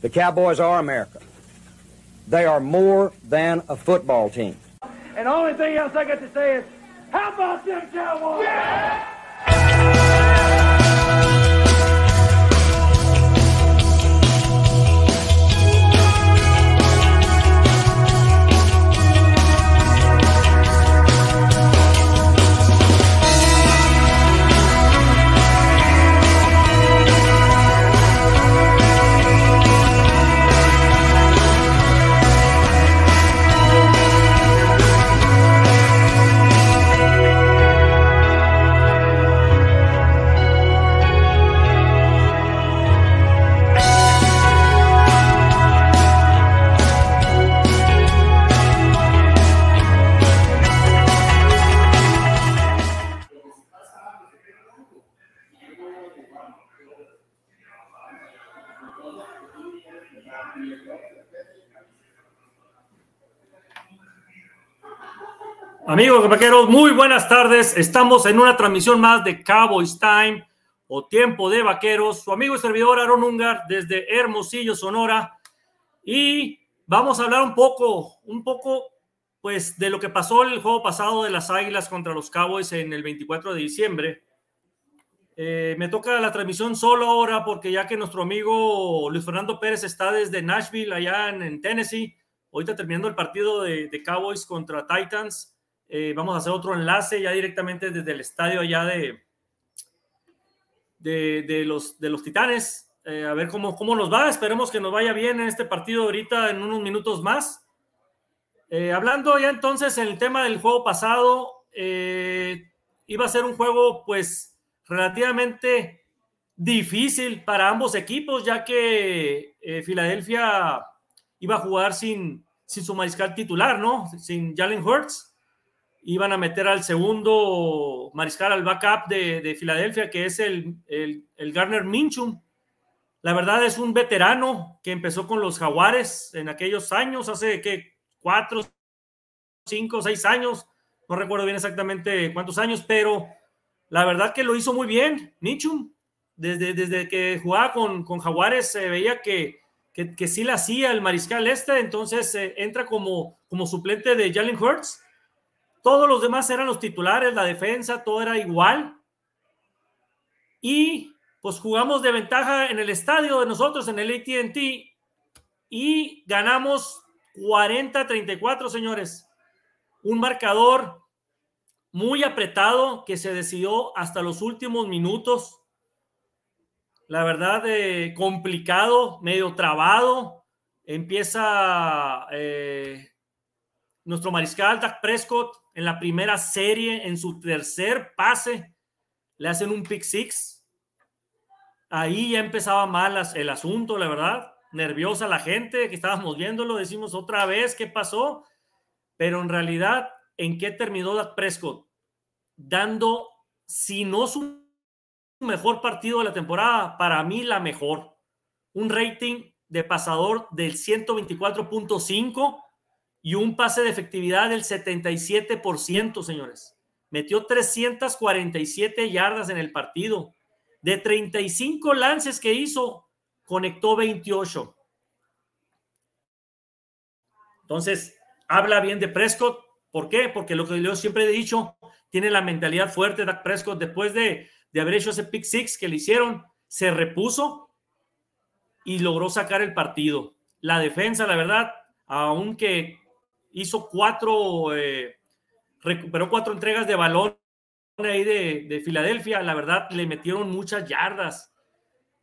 The Cowboys are America. They are more than a football team. And the only thing else I got to say is, how about them Cowboys? Yeah! Amigos vaqueros, muy buenas tardes. Estamos en una transmisión más de Cowboys Time o Tiempo de Vaqueros. Su amigo y servidor Aaron Ungar desde Hermosillo, Sonora. Y vamos a hablar un poco, un poco, pues, de lo que pasó el juego pasado de las Águilas contra los Cowboys en el 24 de diciembre. Eh, me toca la transmisión solo ahora porque ya que nuestro amigo Luis Fernando Pérez está desde Nashville, allá en, Tennessee, ahorita terminando el partido de, Cowboys contra Titans eh, vamos a hacer otro enlace ya directamente desde el estadio allá de, de, los, de los Titanes. Eh, a ver cómo, cómo nos va. Esperemos que nos vaya bien en este partido ahorita en unos minutos más. Hablando ya entonces en el tema del juego pasado, iba a ser un juego pues relativamente difícil para ambos equipos, ya que Filadelfia iba a jugar sin, sin su mariscal titular, ¿no? Sin Jalen Hurts iban a meter al segundo mariscal, al backup de, Filadelfia, que es el, el, Garner Minchum. La verdad es un veterano que empezó con los Jaguares en aquellos años, hace que cuatro, cinco, seis años, no recuerdo bien exactamente cuántos años, pero la verdad que lo hizo muy bien, Minchum. Desde, desde que jugaba con, con Jaguares se veía que, que, sí la hacía el mariscal este, entonces eh, entra como, como suplente de Jalen Hurts todos los demás eran los titulares, la defensa, todo era igual. Y pues jugamos de ventaja en el estadio de nosotros, en el ATT, y ganamos 40-34, señores. Un marcador muy apretado que se decidió hasta los últimos minutos. La verdad, eh, complicado, medio trabado. Empieza eh, nuestro mariscal, Dak Prescott, en la primera serie, en su tercer pase, le hacen un pick six. Ahí ya empezaba mal el asunto, la verdad. Nerviosa la gente que estábamos viéndolo. Decimos otra vez qué pasó. Pero en realidad, ¿en qué terminó Dak Prescott? Dando, si no su mejor partido de la temporada, para mí la mejor. Un rating de pasador del 124.5 y un pase de efectividad del 77%, señores. Metió 347 yardas en el partido. De 35 lances que hizo, conectó 28. Entonces, habla bien de Prescott. ¿Por qué? Porque lo que yo siempre he dicho, tiene la mentalidad fuerte de Prescott. Después de, de haber hecho ese pick six que le hicieron, se repuso y logró sacar el partido. La defensa, la verdad, aunque hizo cuatro, eh, recuperó cuatro entregas de balón ahí de, Filadelfia. La verdad, le metieron muchas yardas.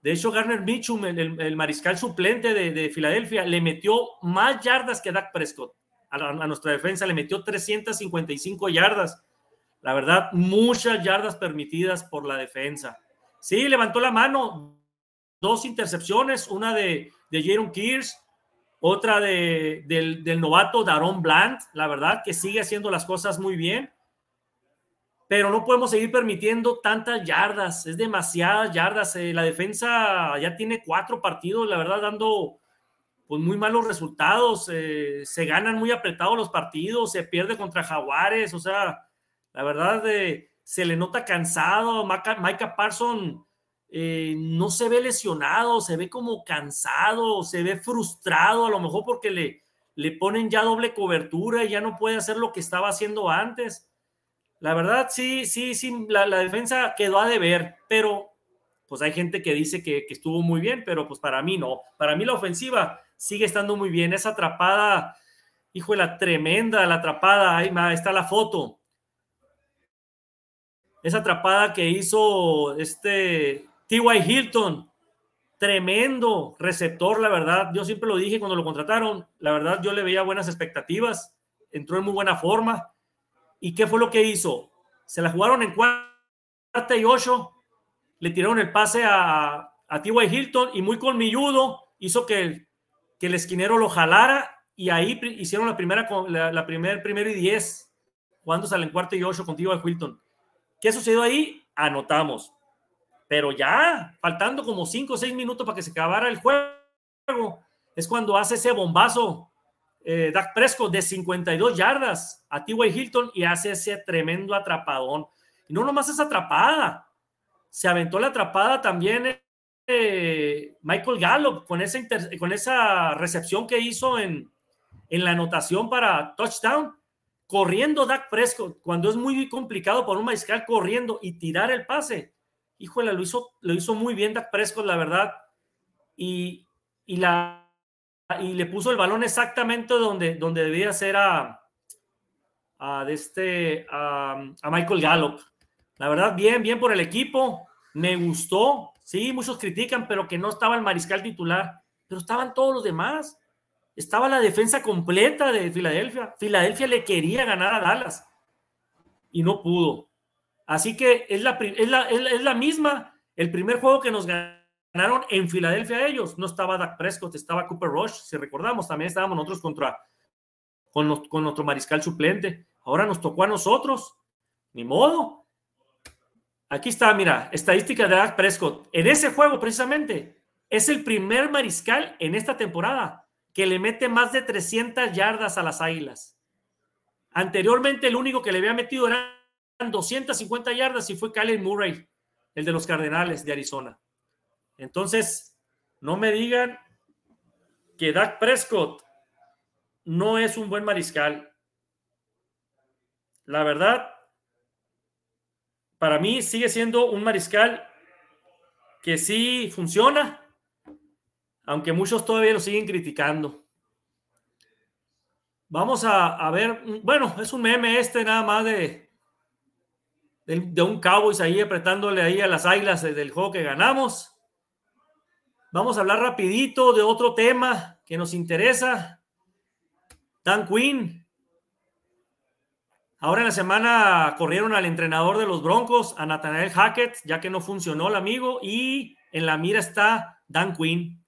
De hecho, Garner Mitchum, el, mariscal suplente de, Filadelfia, le metió más yardas que Dak Prescott. A, nuestra defensa le metió 355 yardas. La verdad, muchas yardas permitidas por la defensa. Sí, levantó la mano. Dos intercepciones, una de, de Jaron Kears otra de, del, novato Daron Bland, la verdad, que sigue haciendo las cosas muy bien. Pero no podemos seguir permitiendo tantas yardas, es demasiadas yardas. Eh, la defensa ya tiene cuatro partidos, la verdad, dando pues muy malos resultados. Eh, se ganan muy apretados los partidos, se pierde contra Jaguares, o sea, la verdad, eh, se le nota cansado. Micah Parson eh, no se ve lesionado, se ve como cansado, se ve frustrado, a lo mejor porque le, le ponen ya doble cobertura y ya no puede hacer lo que estaba haciendo antes. La verdad, sí, sí, sí, la, defensa quedó a deber, pero pues hay gente que dice que, que, estuvo muy bien, pero pues para mí no. Para mí la ofensiva sigue estando muy bien. Esa atrapada, hijo de la tremenda, la atrapada, ahí está la foto. Esa atrapada que hizo este T.Y. Hilton, tremendo receptor, la verdad. Yo siempre lo dije cuando lo contrataron. La verdad, yo le veía buenas expectativas. Entró en muy buena forma. ¿Y qué fue lo que hizo? Se la jugaron en cuarta y ocho. Le tiraron el pase a, a T.Y. Hilton y muy colmilludo hizo que, el esquinero lo jalara y ahí hicieron la primera, la, la primer, primero y diez, cuando salen cuarta y ocho con T.Y. Hilton. ¿Qué sucedió ahí? Anotamos. Pero ya, faltando como cinco o seis minutos para que se acabara el juego, es cuando hace ese bombazo eh, Dak Prescott de 52 yardas a T.Y. Hilton y hace ese tremendo atrapadón. Y no nomás esa atrapada, se aventó la atrapada también Michael Gallup con esa, con esa recepción que hizo en, en la anotación para touchdown, corriendo Dak Prescott, cuando es muy complicado por un mariscal corriendo y tirar el pase. Híjole, lo hizo, lo hizo muy bien Dak Prescott, la verdad. Y, y la y le puso el balón exactamente donde, donde debía ser a, a, este, a, Michael Gallup. La verdad, bien, bien por el equipo. Me gustó. Sí, muchos critican, pero que no estaba el mariscal titular. Pero estaban todos los demás. Estaba la defensa completa de Filadelfia. Filadelfia le quería ganar a Dallas y no pudo. Así que es la, misma. El primer juego que nos ganaron en Filadelfia ellos. No estaba Dak Prescott, estaba Cooper Rush, si recordamos, también estábamos nosotros contra con, con nuestro mariscal suplente. Ahora nos tocó a nosotros. Ni modo. Aquí está, mira, estadística de Dak Prescott. En ese juego, precisamente, es el primer mariscal en esta temporada que le mete más de 300 yardas a las águilas. Anteriormente, el único que le había metido eran 250 yardas y fue Kyler Murray, el de los Cardenales de Arizona. Entonces, no me digan que Dak Prescott no es un buen mariscal. La verdad, para mí sigue siendo un mariscal que sí funciona, aunque muchos todavía lo siguen criticando. Vamos a, ver, bueno, es un meme este nada más de, de, un Cowboys ahí apretándole ahí a las águilas del juego que ganamos. Vamos a hablar rapidito de otro tema que nos interesa. Dan Quinn. Ahora en la semana corrieron al entrenador de los Broncos, a Nathaniel Hackett, ya que no funcionó el amigo, y en la mira está Dan Quinn.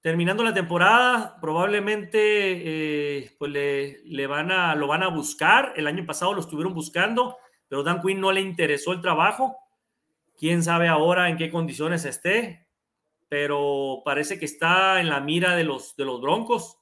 Terminando la temporada, probablemente eh, pues le, van a, lo van a buscar. El año pasado lo estuvieron buscando, pero Dan Quinn no le interesó el trabajo. Quién sabe ahora en qué condiciones esté pero parece que está en la mira de los, de los Broncos.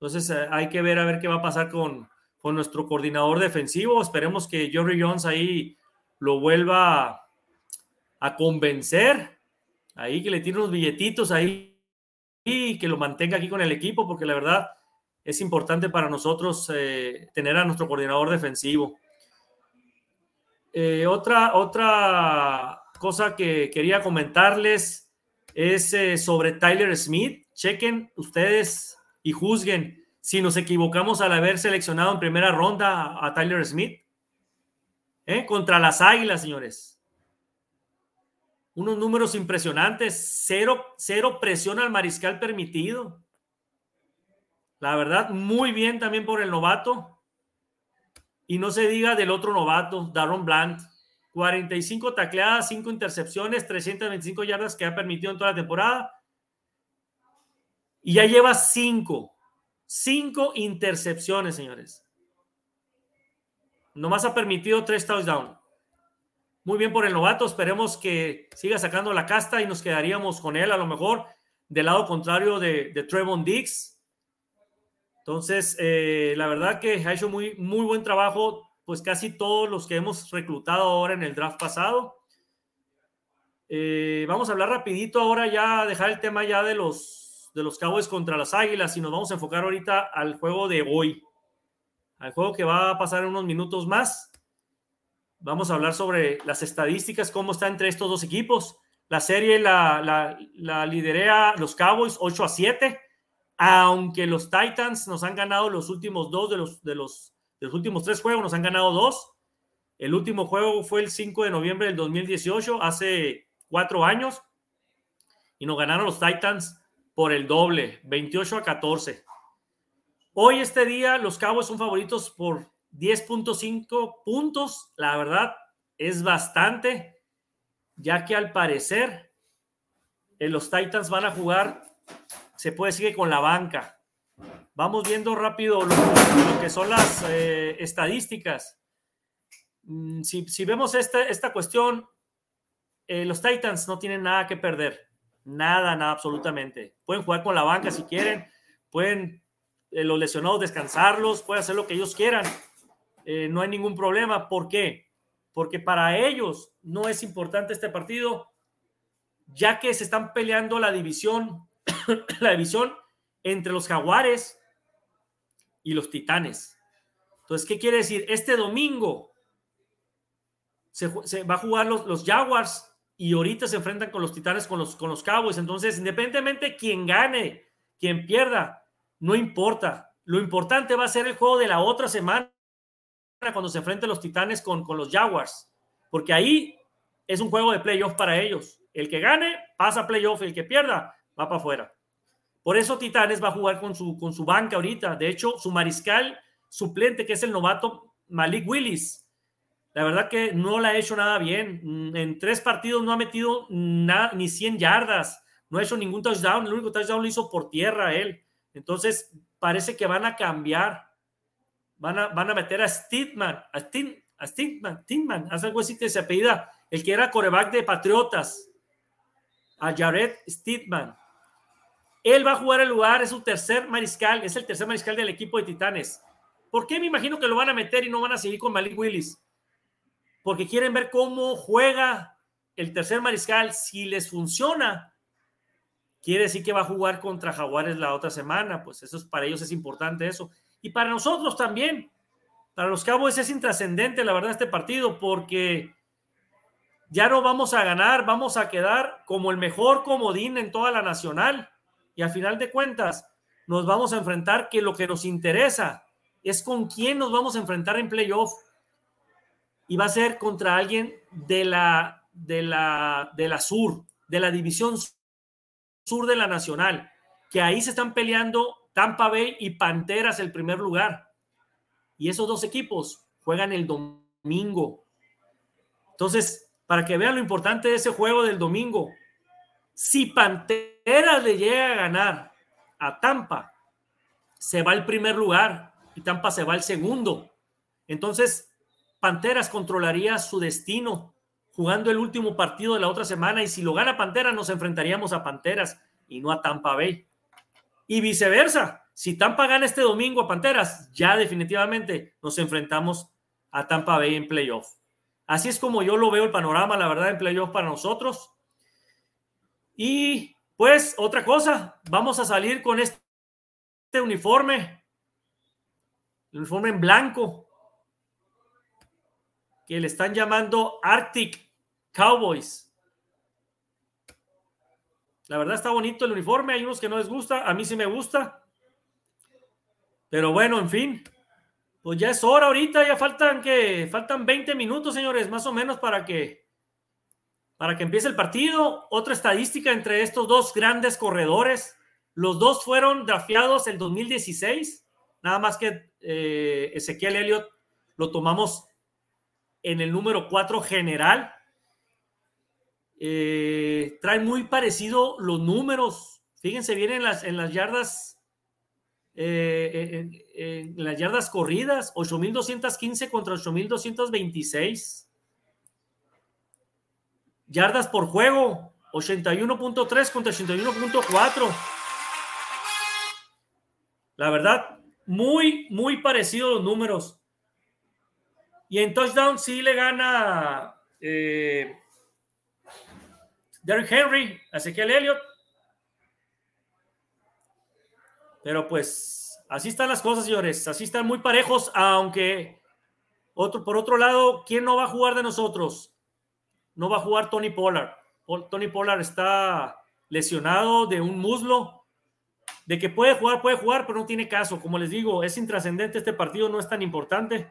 Entonces eh, hay que ver a ver qué va a pasar con, nuestro coordinador defensivo. Esperemos que Jerry Jones ahí lo vuelva a, convencer, ahí que le tire unos billetitos ahí y que lo mantenga aquí con el equipo, porque la verdad es importante para nosotros eh, tener a nuestro coordinador defensivo. Eh, otra, otra cosa que quería comentarles es eh, sobre Tyler Smith. Chequen ustedes y juzguen si nos equivocamos al haber seleccionado en primera ronda a, Tyler Smith. ¿Eh? Contra las Águilas, señores. Unos números impresionantes. Cero, cero presión al mariscal permitido. La verdad, muy bien también por el novato. Y no se diga del otro novato, Daron Bland. 45 tacleadas, 5 intercepciones, 325 yardas que ha permitido en toda la temporada. Y ya lleva 5. 5 intercepciones, señores. Nomás ha permitido 3 touchdowns. Muy bien por el novato. Esperemos que siga sacando la casta y nos quedaríamos con él a lo mejor del lado contrario de, de Trevon Dix. Entonces, eh, la verdad que ha hecho muy, muy buen trabajo pues casi todos los que hemos reclutado ahora en el draft pasado. Eh, vamos a hablar rapidito ahora ya, dejar el tema ya de los, de los Cowboys contra las Águilas y nos vamos a enfocar ahorita al juego de hoy, al juego que va a pasar en unos minutos más. Vamos a hablar sobre las estadísticas, cómo está entre estos dos equipos. La serie la, la, la los Cowboys 8 a 7, aunque los Titans nos han ganado los últimos dos de los, de los, de los últimos tres juegos, nos han ganado dos. El último juego fue el 5 de noviembre del 2018, hace cuatro años, y nos ganaron los Titans por el doble, 28 a 14. Hoy, este día, los Cowboys son favoritos por 10.5 puntos. La verdad, es bastante, ya que al parecer eh, los Titans van a jugar, se puede decir que con la banca. Vamos viendo rápido lo, que son las eh, estadísticas. Mm, si, si, vemos esta, esta cuestión, eh, los Titans no tienen nada que perder. Nada, nada, absolutamente. Pueden jugar con la banca si quieren, pueden eh, los lesionados descansarlos, pueden hacer lo que ellos quieran. Eh, no hay ningún problema. ¿Por qué? Porque para ellos no es importante este partido, ya que se están peleando la división, la división entre los Jaguares y los Titanes. Entonces, ¿qué quiere decir? Este domingo se, se va a jugar los, los Jaguars y ahorita se enfrentan con los Titanes, con los, con los Cowboys. Entonces, independientemente quien gane, quien pierda, no importa. Lo importante va a ser el juego de la otra semana cuando se enfrenten los Titanes con, con los Jaguars, porque ahí es un juego de playoff para ellos. El que gane pasa playoff, el que pierda va para afuera. Por eso Titanes va a jugar con su, con su banca ahorita. De hecho, su mariscal suplente, que es el novato Malik Willis, la verdad que no la ha hecho nada bien. Mm, en tres partidos no ha metido nada, ni 100 yardas. No ha hecho ningún touchdown. El único touchdown lo hizo por tierra él. Entonces, parece que van a cambiar. Van a, van a meter a Stidman, a, Stid, a Stidman, hace algo así que se apellida, el que era coreback de Patriotas, a Jared Stidman. Él va a jugar el lugar, es su tercer mariscal, es el tercer mariscal del equipo de Titanes. ¿Por qué me imagino que lo van a meter y no van a seguir con Malik Willis? Porque quieren ver cómo juega el tercer mariscal. Si les funciona, quiere decir que va a jugar contra Jaguares la otra semana. Pues eso es, para ellos es importante eso. Y para nosotros también. Para los Cowboys es intrascendente, la verdad, este partido, porque ya no vamos a ganar, vamos a quedar como el mejor comodín en toda la nacional. Y a final de cuentas, nos vamos a enfrentar que lo que nos interesa es con quién nos vamos a enfrentar en playoff y va a ser contra alguien de la, de la, de la sur, de la división sur de la nacional, que ahí se están peleando Tampa Bay y Panteras el primer lugar. Y esos dos equipos juegan el domingo. Entonces, para que vean lo importante de ese juego del domingo, si Panteras le llega a ganar a Tampa, se va al primer lugar y Tampa se va al segundo. Entonces, Panteras controlaría su destino jugando el último partido de la otra semana y si lo gana Panteras nos enfrentaríamos a Panteras y no a Tampa Bay. Y viceversa, si Tampa gana este domingo a Panteras, ya definitivamente nos enfrentamos a Tampa Bay en playoff. Así es como yo lo veo el panorama, la verdad, en playoff para nosotros. Y pues otra cosa, vamos a salir con este uniforme, el uniforme en blanco, que le están llamando Arctic Cowboys. La verdad está bonito el uniforme, hay unos que no les gusta, a mí sí me gusta. Pero bueno, en fin, pues ya es hora ahorita, ya faltan que faltan 20 minutos, señores, más o menos para que para que empiece el partido. Otra estadística entre estos dos grandes corredores, los dos fueron drafteados el 2016, nada más que eh, Ezequiel Elliott lo tomamos en el número 4 general. Eh, trae muy parecido los números. Fíjense bien en las, en las yardas. Eh, en, las yardas corridas, 8.215 contra 8.226. Yardas por juego, 81.3 contra 81.4. La verdad, muy, muy parecido los números. Y en touchdown sí le gana. Eh, Derrick Henry, Ezequiel Elliott. Pero pues así están las cosas, señores. Así están muy parejos, aunque otro, por otro lado, ¿quién no va a jugar de nosotros? No va a jugar Tony Pollard. Tony Pollard está lesionado de un muslo. De que puede jugar, puede jugar, pero no tiene caso. Como les digo, es intrascendente este partido, no es tan importante.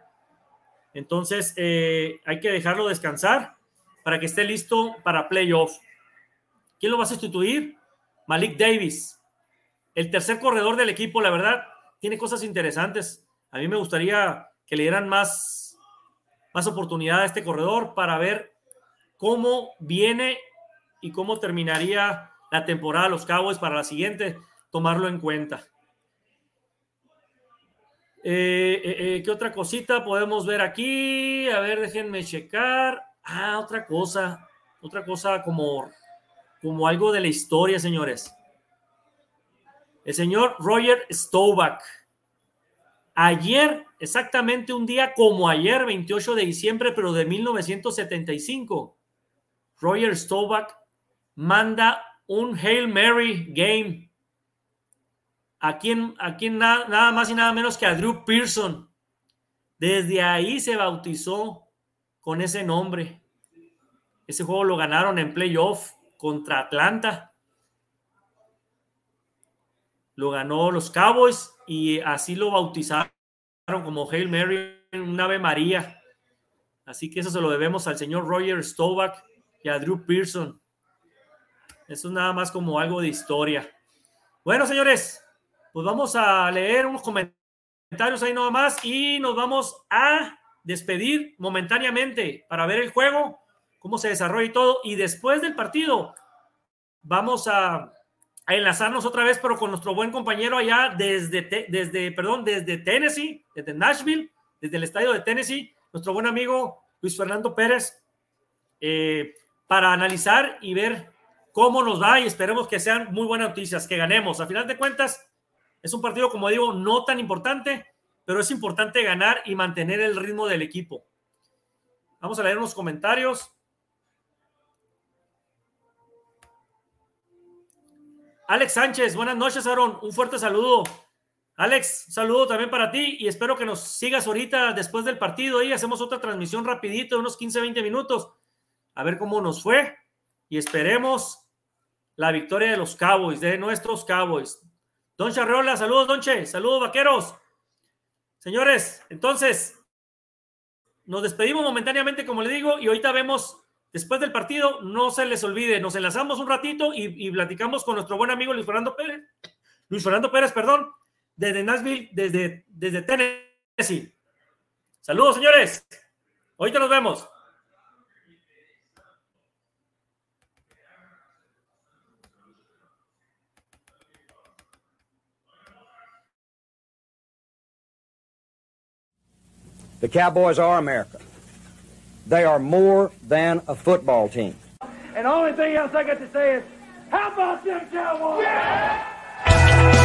Entonces, eh, hay que dejarlo descansar para que esté listo para playoff. ¿Quién lo va a sustituir? Malik Davis, el tercer corredor del equipo, la verdad, tiene cosas interesantes. A mí me gustaría que le dieran más, más oportunidad a este corredor para ver cómo viene y cómo terminaría la temporada los Cowboys para la siguiente, tomarlo en cuenta. Eh, eh, eh, ¿Qué otra cosita podemos ver aquí? A ver, déjenme checar. Ah, otra cosa, otra cosa como, como algo de la historia, señores. El señor Roger Staubach. Ayer, exactamente un día como ayer, 28 de diciembre, pero de 1975, Roger Staubach manda un Hail Mary game. ¿A quién, a quién nada más y nada menos que a Drew Pearson? Desde ahí se bautizó con ese nombre. Ese juego lo ganaron en playoff contra Atlanta. Lo ganó los Cowboys y así lo bautizaron como Hail Mary, un Ave María. Así que eso se lo debemos al señor Roger Staubach y a Drew Pearson. Eso es nada más como algo de historia. Bueno, señores, pues vamos a leer unos comentarios ahí nada más y nos vamos a despedir momentáneamente para ver el juego, cómo se desarrolla y todo. Y después del partido, vamos a, enlazarnos otra vez, pero con nuestro buen compañero allá desde, desde, perdón, desde Tennessee, desde Nashville, desde el estadio de Tennessee, nuestro buen amigo Luis Fernando Pérez, eh, para analizar y ver cómo nos va y esperemos que sean muy buenas noticias, que ganemos. A final de cuentas, es un partido, como digo, no tan importante, pero es importante ganar y mantener el ritmo del equipo. Vamos a leer unos comentarios. Alex Sánchez, buenas noches, Aaron. Un fuerte saludo. Alex, saludo también para ti y espero que nos sigas ahorita después del partido y hacemos otra transmisión rapidito, de unos 15, 20 minutos, a ver cómo nos fue y esperemos la victoria de los Cowboys, de nuestros Cowboys. Don Charreola, saludos, Donche, saludos, vaqueros. Señores, entonces, nos despedimos momentáneamente, como le digo, y ahorita vemos, después del partido, no se les olvide, nos enlazamos un ratito y, platicamos con nuestro buen amigo Luis Fernando Pérez, Luis Fernando Pérez, perdón, desde Nashville, desde, desde Tennessee. Saludos, señores. Ahorita nos vemos. The Cowboys are America. They are more than a football team. And the only thing else I got to say is, how about them Cowboys? Yeah!